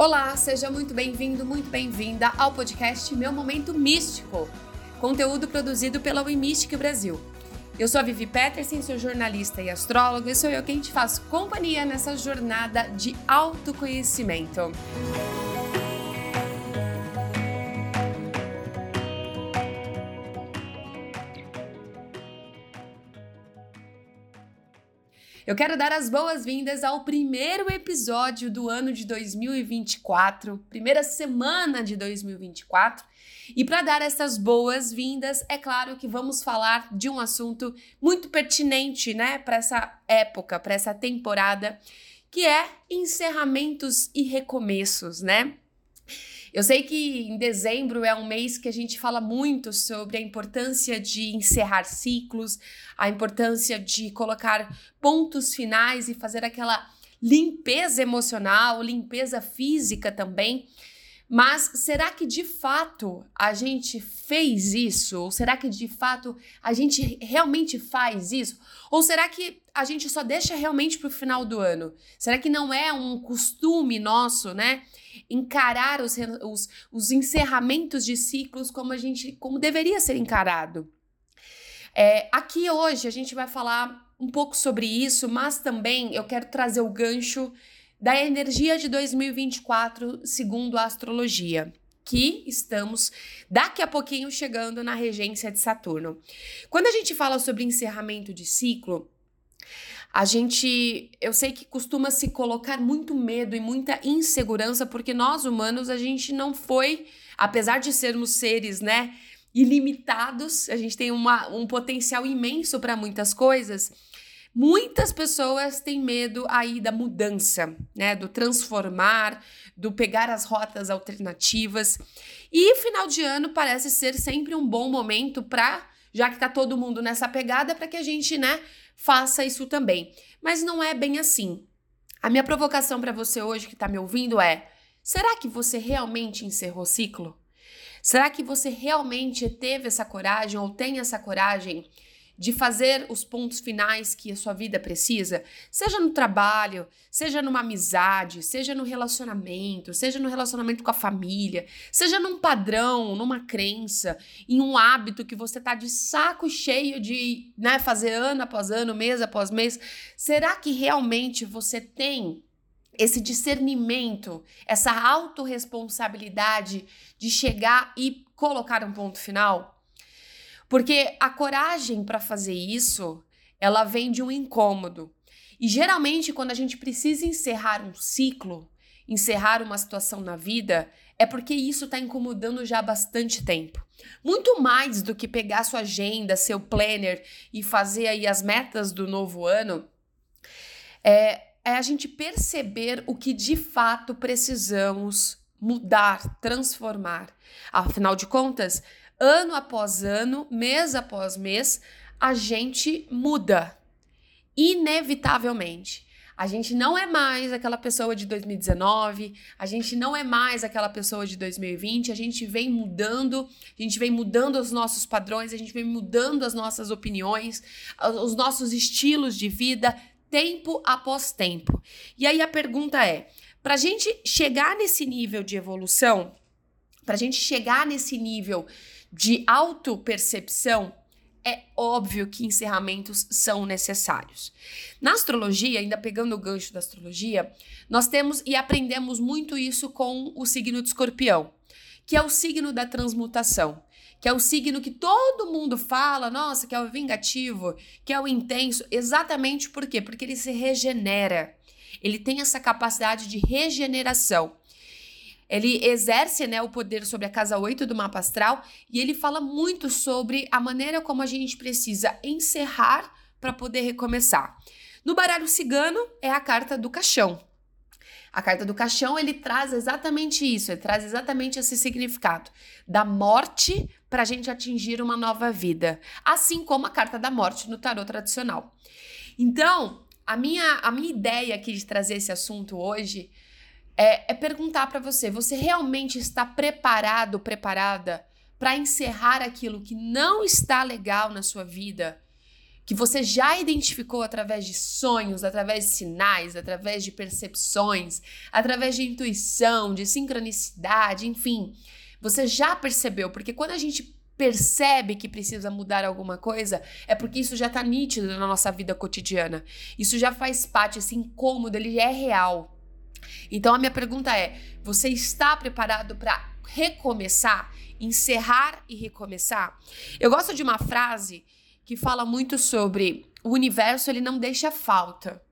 Olá, seja muito bem-vindo, muito bem-vinda ao podcast Meu Momento Místico, conteúdo produzido pela WeMystic Brasil. Eu sou a Vivi Peterson, sou jornalista e astróloga e sou eu quem te faço companhia nessa jornada de autoconhecimento. Eu quero dar as boas-vindas ao primeiro episódio do ano de 2024, primeira semana de 2024. E para dar essas boas-vindas, é claro que vamos falar de um assunto muito pertinente, né, para essa época, para essa temporada, que é encerramentos e recomeços, né? Eu sei que em dezembro é um mês que a gente fala muito sobre a importância de encerrar ciclos, a importância de colocar pontos finais e fazer aquela limpeza emocional, limpeza física também. Mas será que de fato a gente fez isso? Ou será que de fato a gente realmente faz isso? Ou será que a gente só deixa realmente para o final do ano? Será que não é um costume nosso, né? Encarar os, os, os encerramentos de ciclos como a gente, como deveria ser encarado. É, aqui hoje a gente vai falar um pouco sobre isso, mas também eu quero trazer o gancho da energia de 2024 segundo a astrologia que estamos daqui a pouquinho chegando na regência de Saturno. Quando a gente fala sobre encerramento de ciclo, a gente, eu sei que costuma se colocar muito medo e muita insegurança, porque nós humanos a gente não foi, apesar de sermos seres, né, ilimitados, a gente tem uma, um potencial imenso para muitas coisas Muitas pessoas têm medo aí da mudança, né? Do transformar, do pegar as rotas alternativas. E final de ano parece ser sempre um bom momento para, já que tá todo mundo nessa pegada, para que a gente, né, faça isso também. Mas não é bem assim. A minha provocação para você hoje que está me ouvindo é: será que você realmente encerrou o ciclo? Será que você realmente teve essa coragem ou tem essa coragem de fazer os pontos finais que a sua vida precisa, seja no trabalho, seja numa amizade, seja no relacionamento, seja no relacionamento com a família, seja num padrão, numa crença, em um hábito que você tá de saco cheio de, né, fazer ano após ano, mês após mês, será que realmente você tem esse discernimento, essa autorresponsabilidade de chegar e colocar um ponto final? Porque a coragem para fazer isso, ela vem de um incômodo. E geralmente, quando a gente precisa encerrar um ciclo, encerrar uma situação na vida, é porque isso está incomodando já há bastante tempo. Muito mais do que pegar sua agenda, seu planner e fazer aí as metas do novo ano, é, é a gente perceber o que de fato precisamos mudar, transformar. Afinal de contas, ano após ano, mês após mês, a gente muda. Inevitavelmente. A gente não é mais aquela pessoa de 2019, a gente não é mais aquela pessoa de 2020, a gente vem mudando, a gente vem mudando os nossos padrões, a gente vem mudando as nossas opiniões, os nossos estilos de vida, tempo após tempo. E aí a pergunta é: para a gente chegar nesse nível de evolução, para a gente chegar nesse nível de autopercepção, é óbvio que encerramentos são necessários. Na astrologia, ainda pegando o gancho da astrologia, nós temos e aprendemos muito isso com o signo de escorpião, que é o signo da transmutação, que é o signo que todo mundo fala, nossa, que é o vingativo, que é o intenso, exatamente por quê? Porque ele se regenera. Ele tem essa capacidade de regeneração. Ele exerce né, o poder sobre a casa 8 do mapa astral e ele fala muito sobre a maneira como a gente precisa encerrar para poder recomeçar. No baralho cigano é a carta do caixão. A carta do caixão ele traz exatamente isso, ele traz exatamente esse significado da morte para a gente atingir uma nova vida, assim como a carta da morte no tarot tradicional. Então, a minha, a minha ideia aqui de trazer esse assunto hoje é, é perguntar para você: você realmente está preparado, preparada para encerrar aquilo que não está legal na sua vida? que você já identificou através de sonhos, através de sinais, através de percepções, através de intuição, de sincronicidade, enfim, você já percebeu, porque quando a gente percebe que precisa mudar alguma coisa, é porque isso já está nítido na nossa vida cotidiana. Isso já faz parte, esse incômodo, ele é real. Então a minha pergunta é: você está preparado para recomeçar, encerrar e recomeçar? Eu gosto de uma frase que fala muito sobre o universo, ele não deixa falta.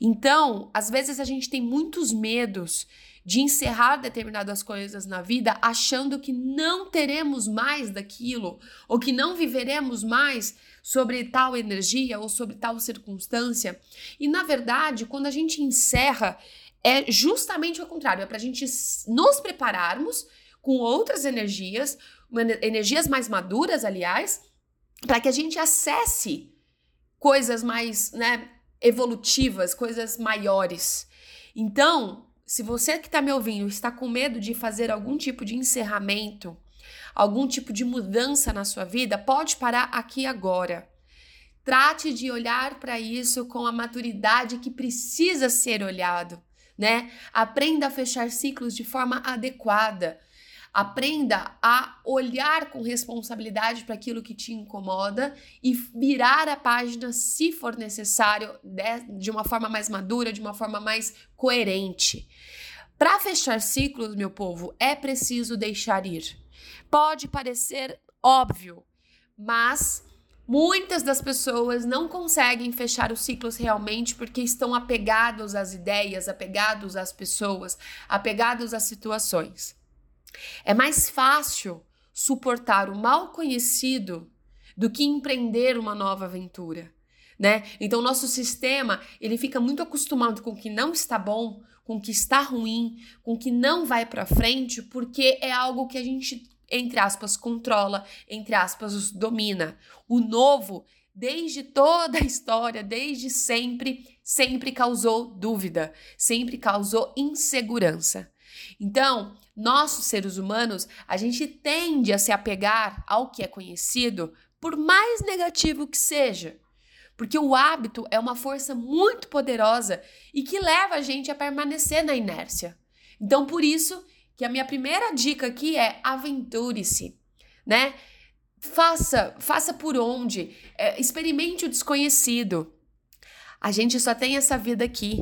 Então, às vezes a gente tem muitos medos de encerrar determinadas coisas na vida achando que não teremos mais daquilo ou que não viveremos mais sobre tal energia ou sobre tal circunstância. E na verdade, quando a gente encerra, é justamente o contrário, é para a gente nos prepararmos com outras energias, energias mais maduras, aliás, para que a gente acesse coisas mais, né, evolutivas, coisas maiores. Então, se você que está me ouvindo está com medo de fazer algum tipo de encerramento, algum tipo de mudança na sua vida, pode parar aqui agora. Trate de olhar para isso com a maturidade que precisa ser olhado né? Aprenda a fechar ciclos de forma adequada. Aprenda a olhar com responsabilidade para aquilo que te incomoda e virar a página se for necessário, de uma forma mais madura, de uma forma mais coerente. Para fechar ciclos, meu povo, é preciso deixar ir. Pode parecer óbvio, mas Muitas das pessoas não conseguem fechar os ciclos realmente porque estão apegados às ideias, apegados às pessoas, apegados às situações. É mais fácil suportar o mal conhecido do que empreender uma nova aventura, né? Então nosso sistema, ele fica muito acostumado com o que não está bom, com o que está ruim, com o que não vai para frente, porque é algo que a gente entre aspas, controla, entre aspas, domina. O novo, desde toda a história, desde sempre, sempre causou dúvida, sempre causou insegurança. Então, nós, seres humanos, a gente tende a se apegar ao que é conhecido, por mais negativo que seja. Porque o hábito é uma força muito poderosa e que leva a gente a permanecer na inércia. Então, por isso que a minha primeira dica aqui é aventure-se, né? Faça, faça por onde, é, experimente o desconhecido. A gente só tem essa vida aqui.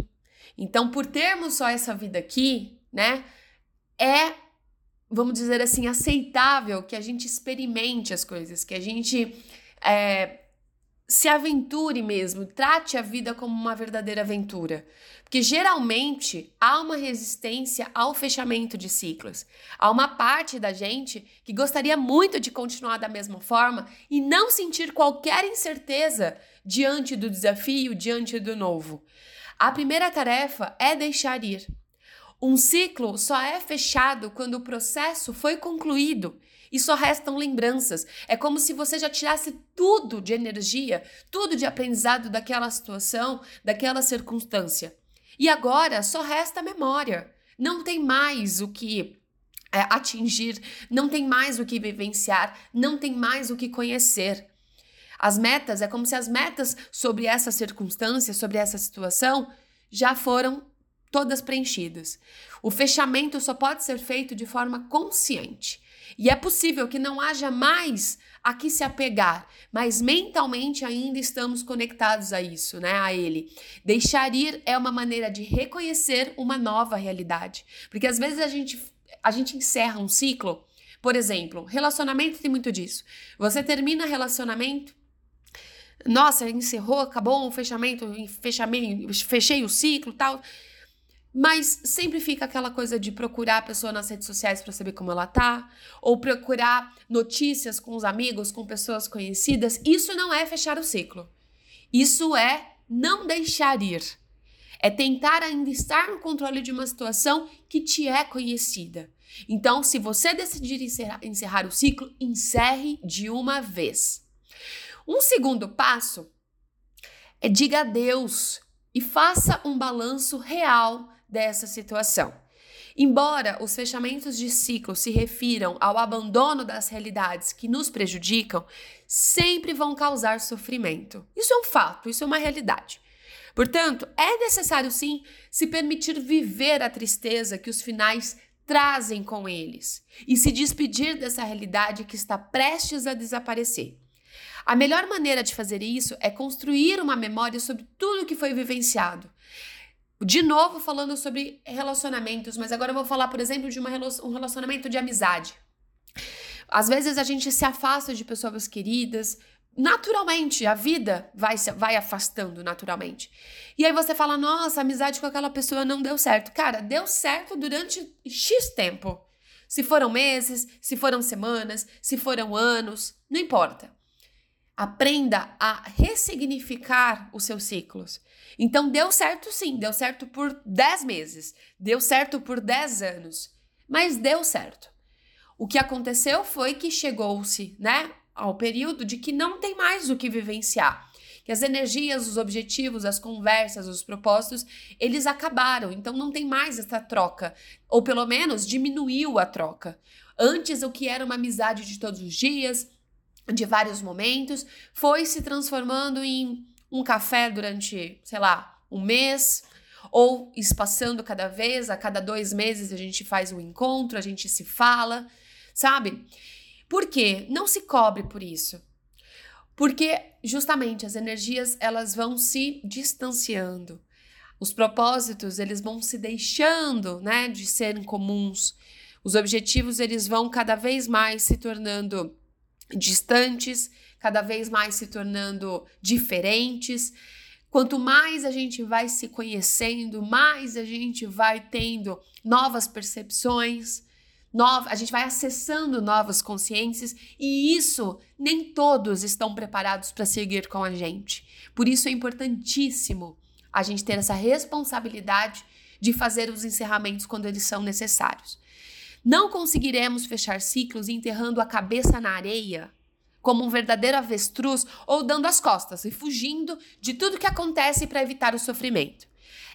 Então, por termos só essa vida aqui, né, é, vamos dizer assim, aceitável que a gente experimente as coisas, que a gente é, se aventure mesmo, trate a vida como uma verdadeira aventura. Porque geralmente há uma resistência ao fechamento de ciclos. Há uma parte da gente que gostaria muito de continuar da mesma forma e não sentir qualquer incerteza diante do desafio, diante do novo. A primeira tarefa é deixar ir. Um ciclo só é fechado quando o processo foi concluído e só restam lembranças. É como se você já tirasse tudo de energia, tudo de aprendizado daquela situação, daquela circunstância. E agora só resta a memória. Não tem mais o que é, atingir, não tem mais o que vivenciar, não tem mais o que conhecer. As metas, é como se as metas sobre essa circunstância, sobre essa situação, já foram todas preenchidas. O fechamento só pode ser feito de forma consciente. E é possível que não haja mais a que se apegar, mas mentalmente ainda estamos conectados a isso, né? A ele. Deixar ir é uma maneira de reconhecer uma nova realidade. Porque às vezes a gente, a gente encerra um ciclo. Por exemplo, relacionamento tem muito disso. Você termina relacionamento, nossa, encerrou, acabou o fechamento, fechamento, fechei o ciclo, tal. Mas sempre fica aquela coisa de procurar a pessoa nas redes sociais para saber como ela tá, ou procurar notícias com os amigos, com pessoas conhecidas. Isso não é fechar o ciclo. Isso é não deixar ir. É tentar ainda estar no controle de uma situação que te é conhecida. Então, se você decidir encerrar, encerrar o ciclo, encerre de uma vez. Um segundo passo é diga adeus e faça um balanço real dessa situação. Embora os fechamentos de ciclo se refiram ao abandono das realidades que nos prejudicam, sempre vão causar sofrimento. Isso é um fato, isso é uma realidade. Portanto, é necessário sim se permitir viver a tristeza que os finais trazem com eles e se despedir dessa realidade que está prestes a desaparecer. A melhor maneira de fazer isso é construir uma memória sobre tudo que foi vivenciado. De novo, falando sobre relacionamentos, mas agora eu vou falar, por exemplo, de uma, um relacionamento de amizade. Às vezes a gente se afasta de pessoas queridas, naturalmente, a vida vai, vai afastando naturalmente. E aí você fala, nossa, amizade com aquela pessoa não deu certo. Cara, deu certo durante X tempo. Se foram meses, se foram semanas, se foram anos, não importa. Aprenda a ressignificar os seus ciclos. Então, deu certo sim, deu certo por 10 meses, deu certo por 10 anos, mas deu certo. O que aconteceu foi que chegou-se, né, ao período de que não tem mais o que vivenciar. Que as energias, os objetivos, as conversas, os propósitos, eles acabaram. Então não tem mais essa troca. Ou pelo menos diminuiu a troca. Antes, o que era uma amizade de todos os dias, de vários momentos, foi se transformando em um café durante, sei lá, um mês, ou espaçando cada vez, a cada dois meses a gente faz um encontro, a gente se fala, sabe? Por quê? Não se cobre por isso. Porque justamente as energias elas vão se distanciando. Os propósitos eles vão se deixando, né, de serem comuns. Os objetivos eles vão cada vez mais se tornando distantes, cada vez mais se tornando diferentes. Quanto mais a gente vai se conhecendo, mais a gente vai tendo novas percepções, nova, a gente vai acessando novas consciências e isso nem todos estão preparados para seguir com a gente. Por isso é importantíssimo a gente ter essa responsabilidade de fazer os encerramentos quando eles são necessários. Não conseguiremos fechar ciclos enterrando a cabeça na areia, como um verdadeiro avestruz ou dando as costas e fugindo de tudo que acontece para evitar o sofrimento.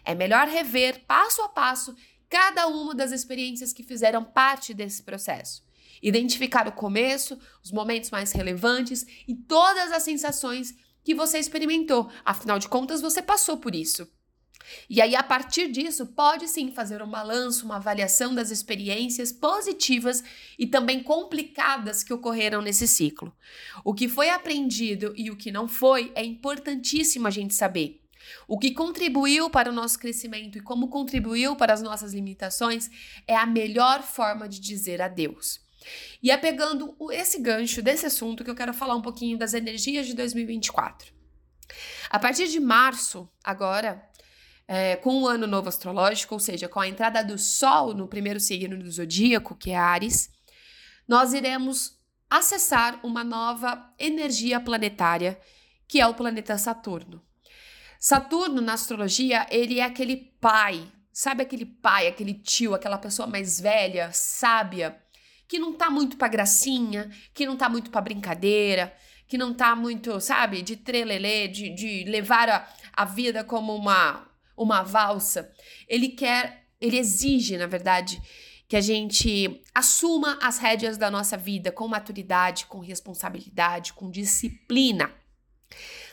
É melhor rever passo a passo cada uma das experiências que fizeram parte desse processo. Identificar o começo, os momentos mais relevantes e todas as sensações que você experimentou. Afinal de contas, você passou por isso. E aí, a partir disso, pode sim fazer um balanço, uma avaliação das experiências positivas e também complicadas que ocorreram nesse ciclo. O que foi aprendido e o que não foi é importantíssimo a gente saber. O que contribuiu para o nosso crescimento e como contribuiu para as nossas limitações é a melhor forma de dizer adeus. E é pegando esse gancho desse assunto que eu quero falar um pouquinho das energias de 2024. A partir de março, agora, é, com o ano novo astrológico, ou seja, com a entrada do Sol no primeiro signo do zodíaco, que é Ares, nós iremos acessar uma nova energia planetária, que é o planeta Saturno. Saturno, na astrologia, ele é aquele pai, sabe aquele pai, aquele tio, aquela pessoa mais velha, sábia, que não tá muito pra gracinha, que não tá muito pra brincadeira, que não tá muito, sabe, de trelelê, de, de levar a, a vida como uma, uma valsa. Ele quer, ele exige, na verdade, que a gente assuma as rédeas da nossa vida com maturidade, com responsabilidade, com disciplina.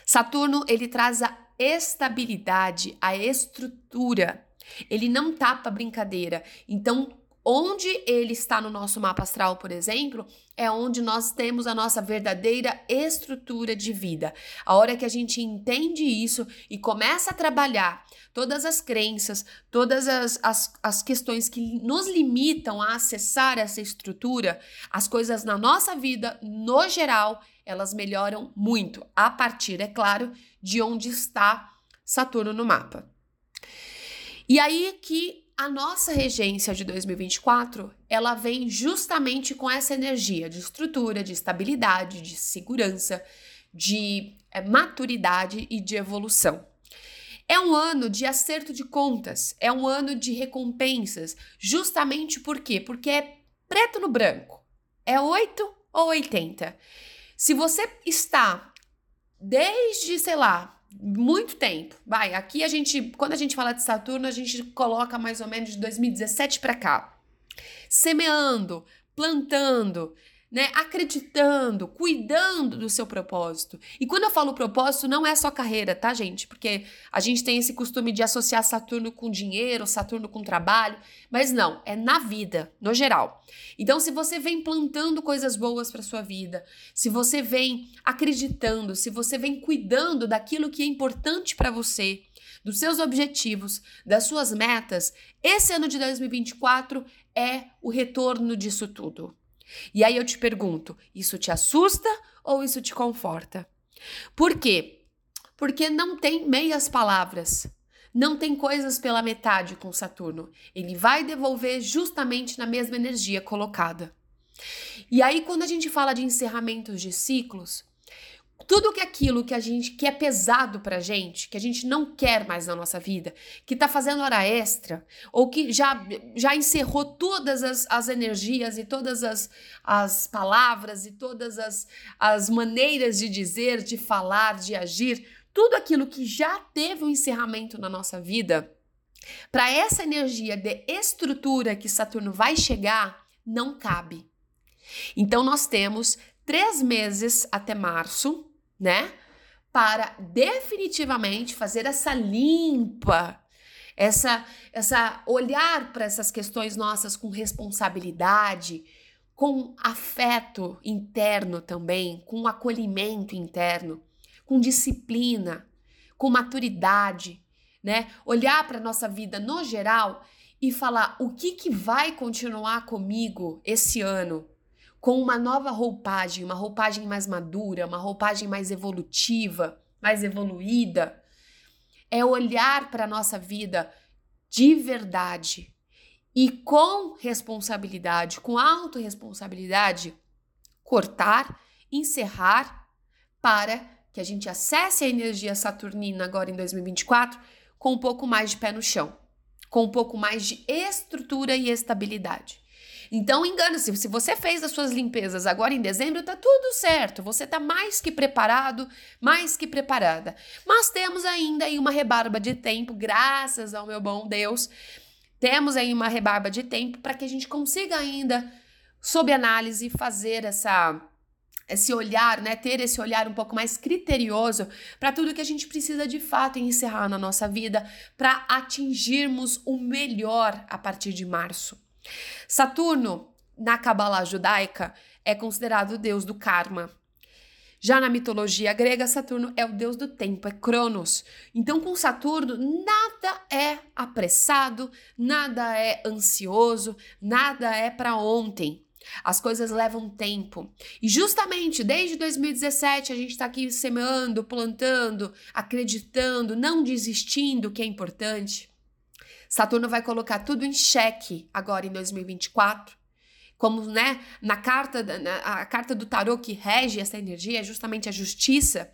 Saturno, ele traz a estabilidade, a estrutura. Ele não tapa brincadeira. Então, onde ele está no nosso mapa astral, por exemplo, é onde nós temos a nossa verdadeira estrutura de vida. A hora que a gente entende isso e começa a trabalhar todas as crenças, todas as, as, as questões que nos limitam a acessar essa estrutura, as coisas na nossa vida, no geral, elas melhoram muito, a partir, é claro, de onde está Saturno no mapa. E aí que a nossa regência de 2024, ela vem justamente com essa energia de estrutura, de estabilidade, de segurança, de é, maturidade e de evolução. É um ano de acerto de contas, é um ano de recompensas, justamente por quê? Porque é preto no branco. É 8 ou 80. Se você está desde, sei lá, muito tempo. Vai, aqui a gente, quando a gente fala de Saturno, a gente coloca mais ou menos de 2017 para cá. Semeando, plantando, né, acreditando, cuidando do seu propósito. E quando eu falo propósito, não é só carreira, tá, gente? Porque a gente tem esse costume de associar Saturno com dinheiro, Saturno com trabalho, mas não, é na vida, no geral. Então, se você vem plantando coisas boas para sua vida, se você vem acreditando, se você vem cuidando daquilo que é importante para você, dos seus objetivos, das suas metas, esse ano de 2024 é o retorno disso tudo. E aí eu te pergunto: isso te assusta ou isso te conforta? Por quê? Porque não tem meias palavras. Não tem coisas pela metade com Saturno. Ele vai devolver justamente na mesma energia colocada. E aí, quando a gente fala de encerramentos de ciclos, tudo que aquilo que a gente que é pesado pra gente, que a gente não quer mais na nossa vida, que tá fazendo hora extra, ou que já, já encerrou todas as, as energias e todas as, as palavras e todas as, as maneiras de dizer, de falar, de agir, tudo aquilo que já teve um encerramento na nossa vida, para essa energia de estrutura que Saturno vai chegar, não cabe. Então nós temos três meses até março né? Para definitivamente fazer essa limpa, essa, essa olhar para essas questões nossas com responsabilidade, com afeto interno também, com acolhimento interno, com disciplina, com maturidade, né? Olhar para nossa vida no geral e falar o que que vai continuar comigo esse ano, com uma nova roupagem, uma roupagem mais madura, uma roupagem mais evolutiva, mais evoluída, é olhar para a nossa vida de verdade e com responsabilidade, com autorresponsabilidade, cortar, encerrar para que a gente acesse a energia saturnina agora em 2024 com um pouco mais de pé no chão, com um pouco mais de estrutura e estabilidade. Então, engana-se, se você fez as suas limpezas agora em dezembro, tá tudo certo. Você tá mais que preparado, mais que preparada. Mas temos ainda aí uma rebarba de tempo, graças ao meu bom Deus. Temos aí uma rebarba de tempo para que a gente consiga ainda, sob análise, fazer essa esse olhar, né, ter esse olhar um pouco mais criterioso para tudo que a gente precisa de fato encerrar na nossa vida para atingirmos o melhor a partir de março. Saturno, na Kabbalah judaica, é considerado o deus do karma. Já na mitologia grega, Saturno é o deus do tempo, é Cronos. Então, com Saturno, nada é apressado, nada é ansioso, nada é para ontem. As coisas levam tempo. E justamente desde 2017 a gente está aqui semeando, plantando, acreditando, não desistindo, que é importante. Saturno vai colocar tudo em xeque agora em 2024. Como, né, na carta, na, a carta do tarô que rege essa energia é justamente a justiça.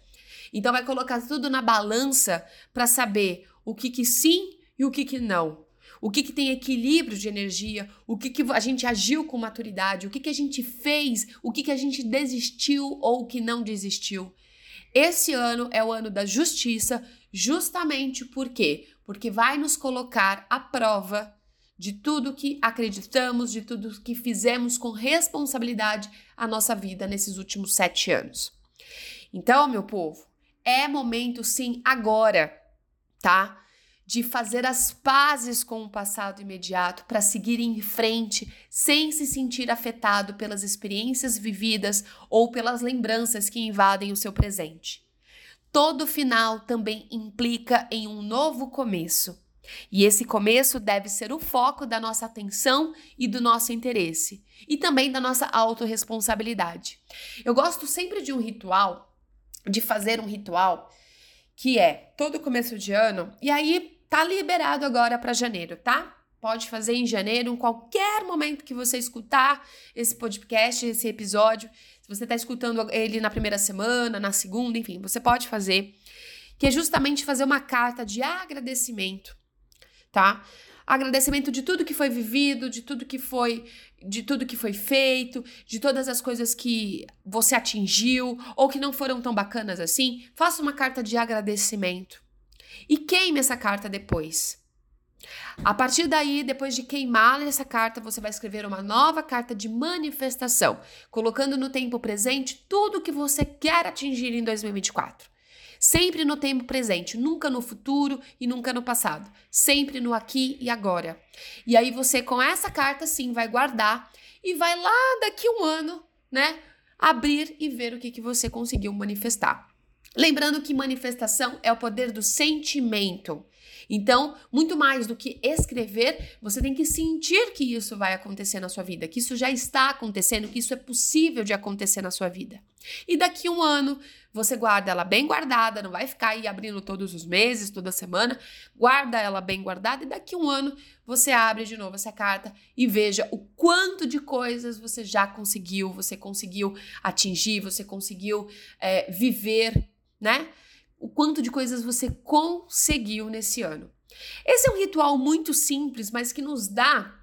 Então vai colocar tudo na balança para saber o que que sim e o que que não. O que, que tem equilíbrio de energia, o que, que a gente agiu com maturidade, o que, que a gente fez, o que, que a gente desistiu ou o que não desistiu. Esse ano é o ano da justiça, justamente porque porque vai nos colocar à prova de tudo que acreditamos, de tudo que fizemos com responsabilidade a nossa vida nesses últimos sete anos. Então, meu povo, é momento sim agora, tá? De fazer as pazes com o passado imediato para seguir em frente sem se sentir afetado pelas experiências vividas ou pelas lembranças que invadem o seu presente. Todo final também implica em um novo começo. E esse começo deve ser o foco da nossa atenção e do nosso interesse, e também da nossa autorresponsabilidade. Eu gosto sempre de um ritual, de fazer um ritual, que é todo começo de ano, e aí tá liberado agora para janeiro, tá? Pode fazer em janeiro, em qualquer momento que você escutar esse podcast, esse episódio. Se você está escutando ele na primeira semana, na segunda, enfim, você pode fazer. Que é justamente fazer uma carta de agradecimento, tá? agradecimento de tudo que foi vivido, de tudo que foi, de tudo que foi feito, de todas as coisas que você atingiu ou que não foram tão bacanas assim. Faça uma carta de agradecimento e queime essa carta depois. A partir daí, depois de queimar essa carta, você vai escrever uma nova carta de manifestação, colocando no tempo presente tudo o que você quer atingir em 2024. Sempre no tempo presente, nunca no futuro e nunca no passado. Sempre no aqui e agora. E aí você, com essa carta, sim, vai guardar e vai lá daqui um ano, né? Abrir e ver o que, que você conseguiu manifestar. Lembrando que manifestação é o poder do sentimento. Então, muito mais do que escrever, você tem que sentir que isso vai acontecer na sua vida, que isso já está acontecendo, que isso é possível de acontecer na sua vida. E daqui um ano, você guarda ela bem guardada, não vai ficar aí abrindo todos os meses, toda semana. Guarda ela bem guardada e daqui um ano você abre de novo essa carta e veja o quanto de coisas você já conseguiu, você conseguiu atingir, você conseguiu é, viver, né? O quanto de coisas você conseguiu nesse ano. Esse é um ritual muito simples, mas que nos dá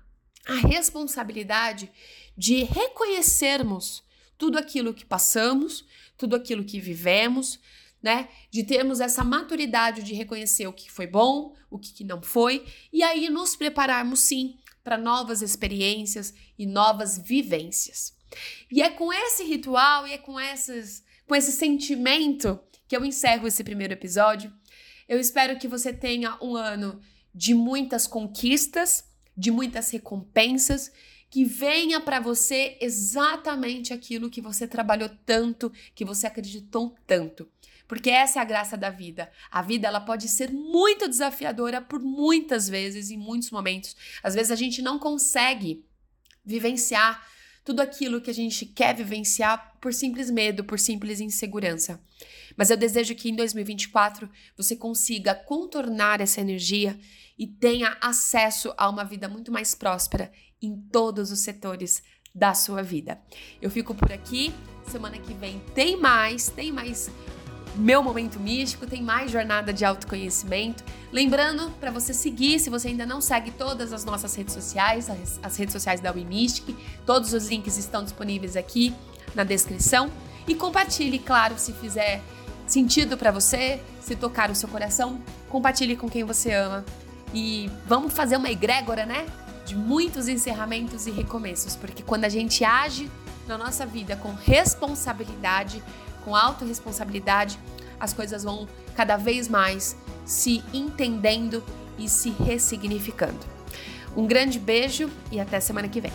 a responsabilidade de reconhecermos tudo aquilo que passamos, tudo aquilo que vivemos, né? De termos essa maturidade de reconhecer o que foi bom, o que não foi, e aí nos prepararmos sim para novas experiências e novas vivências. E é com esse ritual e é com essas com esse sentimento que eu encerro esse primeiro episódio. Eu espero que você tenha um ano de muitas conquistas, de muitas recompensas, que venha para você exatamente aquilo que você trabalhou tanto, que você acreditou tanto. Porque essa é a graça da vida. A vida ela pode ser muito desafiadora por muitas vezes, em muitos momentos. Às vezes a gente não consegue vivenciar tudo aquilo que a gente quer vivenciar por simples medo, por simples insegurança. Mas eu desejo que em 2024 você consiga contornar essa energia e tenha acesso a uma vida muito mais próspera em todos os setores da sua vida. Eu fico por aqui. Semana que vem tem mais, tem mais meu momento místico, tem mais jornada de autoconhecimento. Lembrando para você seguir, se você ainda não segue todas as nossas redes sociais, as, as redes sociais da WeMystic, todos os links estão disponíveis aqui na descrição. E compartilhe, claro, se fizer sentido para você, se tocar o seu coração, compartilhe com quem você ama. E vamos fazer uma egrégora, né? De muitos encerramentos e recomeços, porque quando a gente age na nossa vida com responsabilidade, com autorresponsabilidade, as coisas vão cada vez mais se entendendo e se ressignificando. Um grande beijo e até semana que vem.